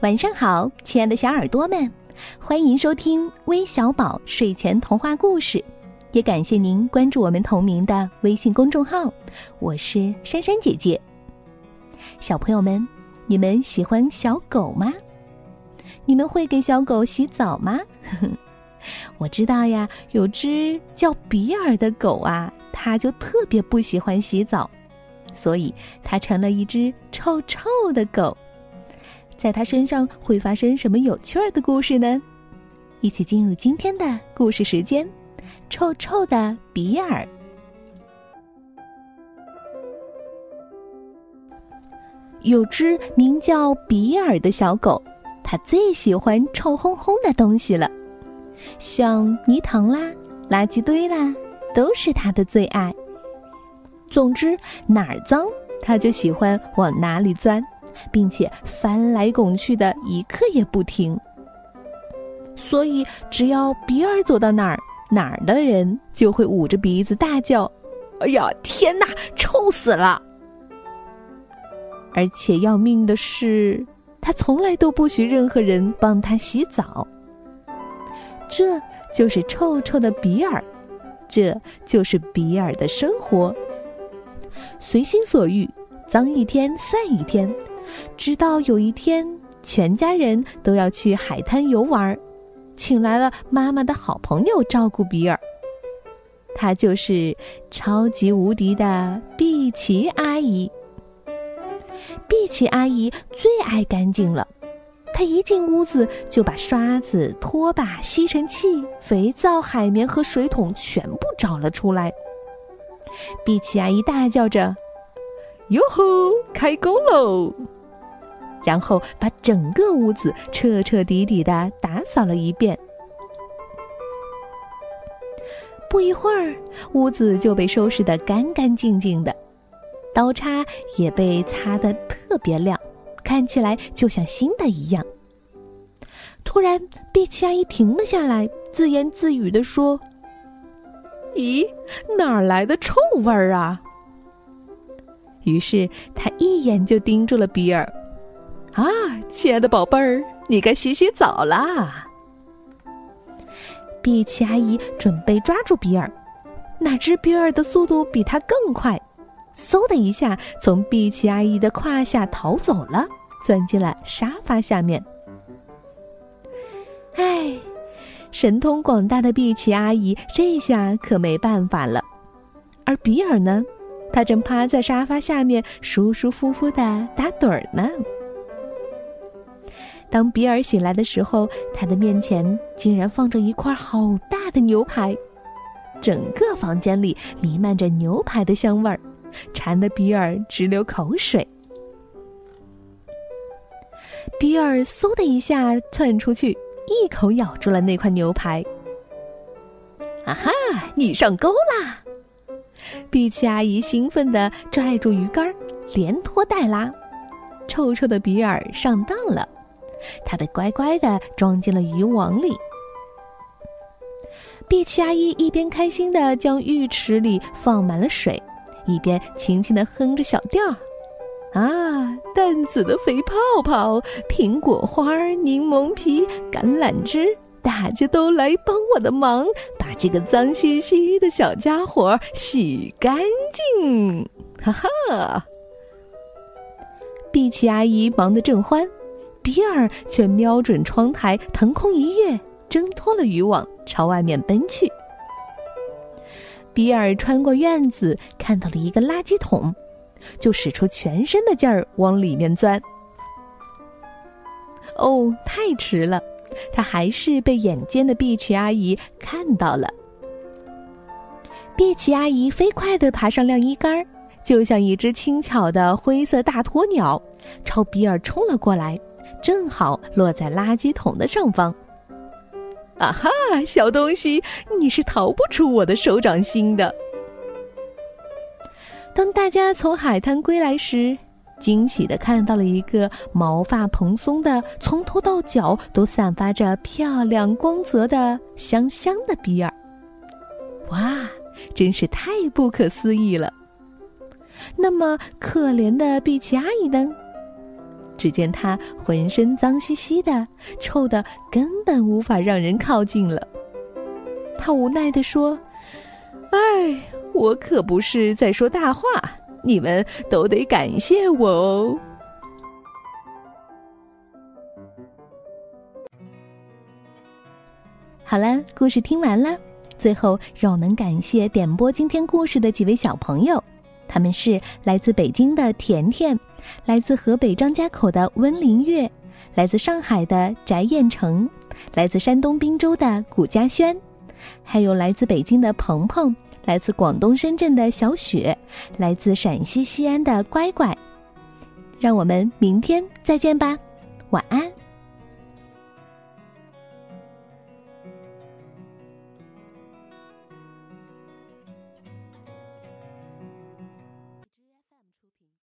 晚上好，亲爱的小耳朵们，欢迎收听微小宝睡前童话故事，也感谢您关注我们同名的微信公众号。我是珊珊姐姐。小朋友们，你们喜欢小狗吗？你们会给小狗洗澡吗？我知道呀，有只叫比尔的狗啊，它就特别不喜欢洗澡，所以它成了一只臭臭的狗。在他身上会发生什么有趣儿的故事呢？一起进入今天的故事时间。臭臭的比尔。有只名叫比尔的小狗，它最喜欢臭烘烘的东西了，像泥塘啦、垃圾堆啦，都是它的最爱。总之，哪儿脏，它就喜欢往哪里钻。并且翻来拱去的一刻也不停，所以只要比尔走到哪儿，哪儿的人就会捂着鼻子大叫：“哎呀，天哪，臭死了！”而且要命的是，他从来都不许任何人帮他洗澡。这就是臭臭的比尔，这就是比尔的生活，随心所欲，脏一天算一天。直到有一天，全家人都要去海滩游玩，请来了妈妈的好朋友照顾比尔。她就是超级无敌的碧琪阿姨。碧琪阿姨最爱干净了，她一进屋子就把刷子、拖把、吸尘器、肥皂、海绵和水桶全部找了出来。碧琪阿姨大叫着：“哟吼，开工喽！”然后把整个屋子彻彻底底的打扫了一遍。不一会儿，屋子就被收拾得干干净净的，刀叉也被擦得特别亮，看起来就像新的一样。突然，碧琪阿姨停了下来，自言自语地说：“咦，哪儿来的臭味儿啊？”于是，她一眼就盯住了比尔。啊，亲爱的宝贝儿，你该洗洗澡啦。碧琪阿姨准备抓住比尔，哪知比尔的速度比他更快，嗖的一下从碧琪阿姨的胯下逃走了，钻进了沙发下面。唉，神通广大的碧琪阿姨这下可没办法了，而比尔呢，他正趴在沙发下面舒舒服服的打盹儿呢。当比尔醒来的时候，他的面前竟然放着一块好大的牛排，整个房间里弥漫着牛排的香味儿，馋得比尔直流口水。比尔嗖的一下窜出去，一口咬住了那块牛排。啊哈，你上钩啦！碧琪阿姨兴奋地拽住鱼竿，连拖带拉，臭臭的比尔上当了。他被乖乖的装进了渔网里。碧琪阿姨一边开心的将浴池里放满了水，一边轻轻的哼着小调啊，淡紫的肥泡泡，苹果花、柠檬皮、橄榄枝，大家都来帮我的忙，把这个脏兮兮的小家伙洗干净！哈哈！碧琪阿姨忙得正欢。比尔却瞄准窗台，腾空一跃，挣脱了渔网，朝外面奔去。比尔穿过院子，看到了一个垃圾桶，就使出全身的劲儿往里面钻。哦，太迟了，他还是被眼尖的碧琪阿姨看到了。碧琪阿姨飞快地爬上晾衣杆，就像一只轻巧的灰色大鸵鸟，朝比尔冲了过来。正好落在垃圾桶的上方。啊哈，小东西，你是逃不出我的手掌心的。当大家从海滩归来时，惊喜的看到了一个毛发蓬松的、从头到脚都散发着漂亮光泽的香香的比尔。哇，真是太不可思议了！那么可怜的碧琪阿姨呢？只见它浑身脏兮兮的，臭的根本无法让人靠近了。他无奈地说：“哎，我可不是在说大话，你们都得感谢我哦。”好了，故事听完了。最后，让我们感谢点播今天故事的几位小朋友，他们是来自北京的甜甜，来自河北张家口的温林月，来自上海的翟彦成，来自山东滨州的古嘉轩，还有来自北京的鹏鹏，来自广东深圳的小雪，来自陕西西安的乖乖。让我们明天再见吧，晚安。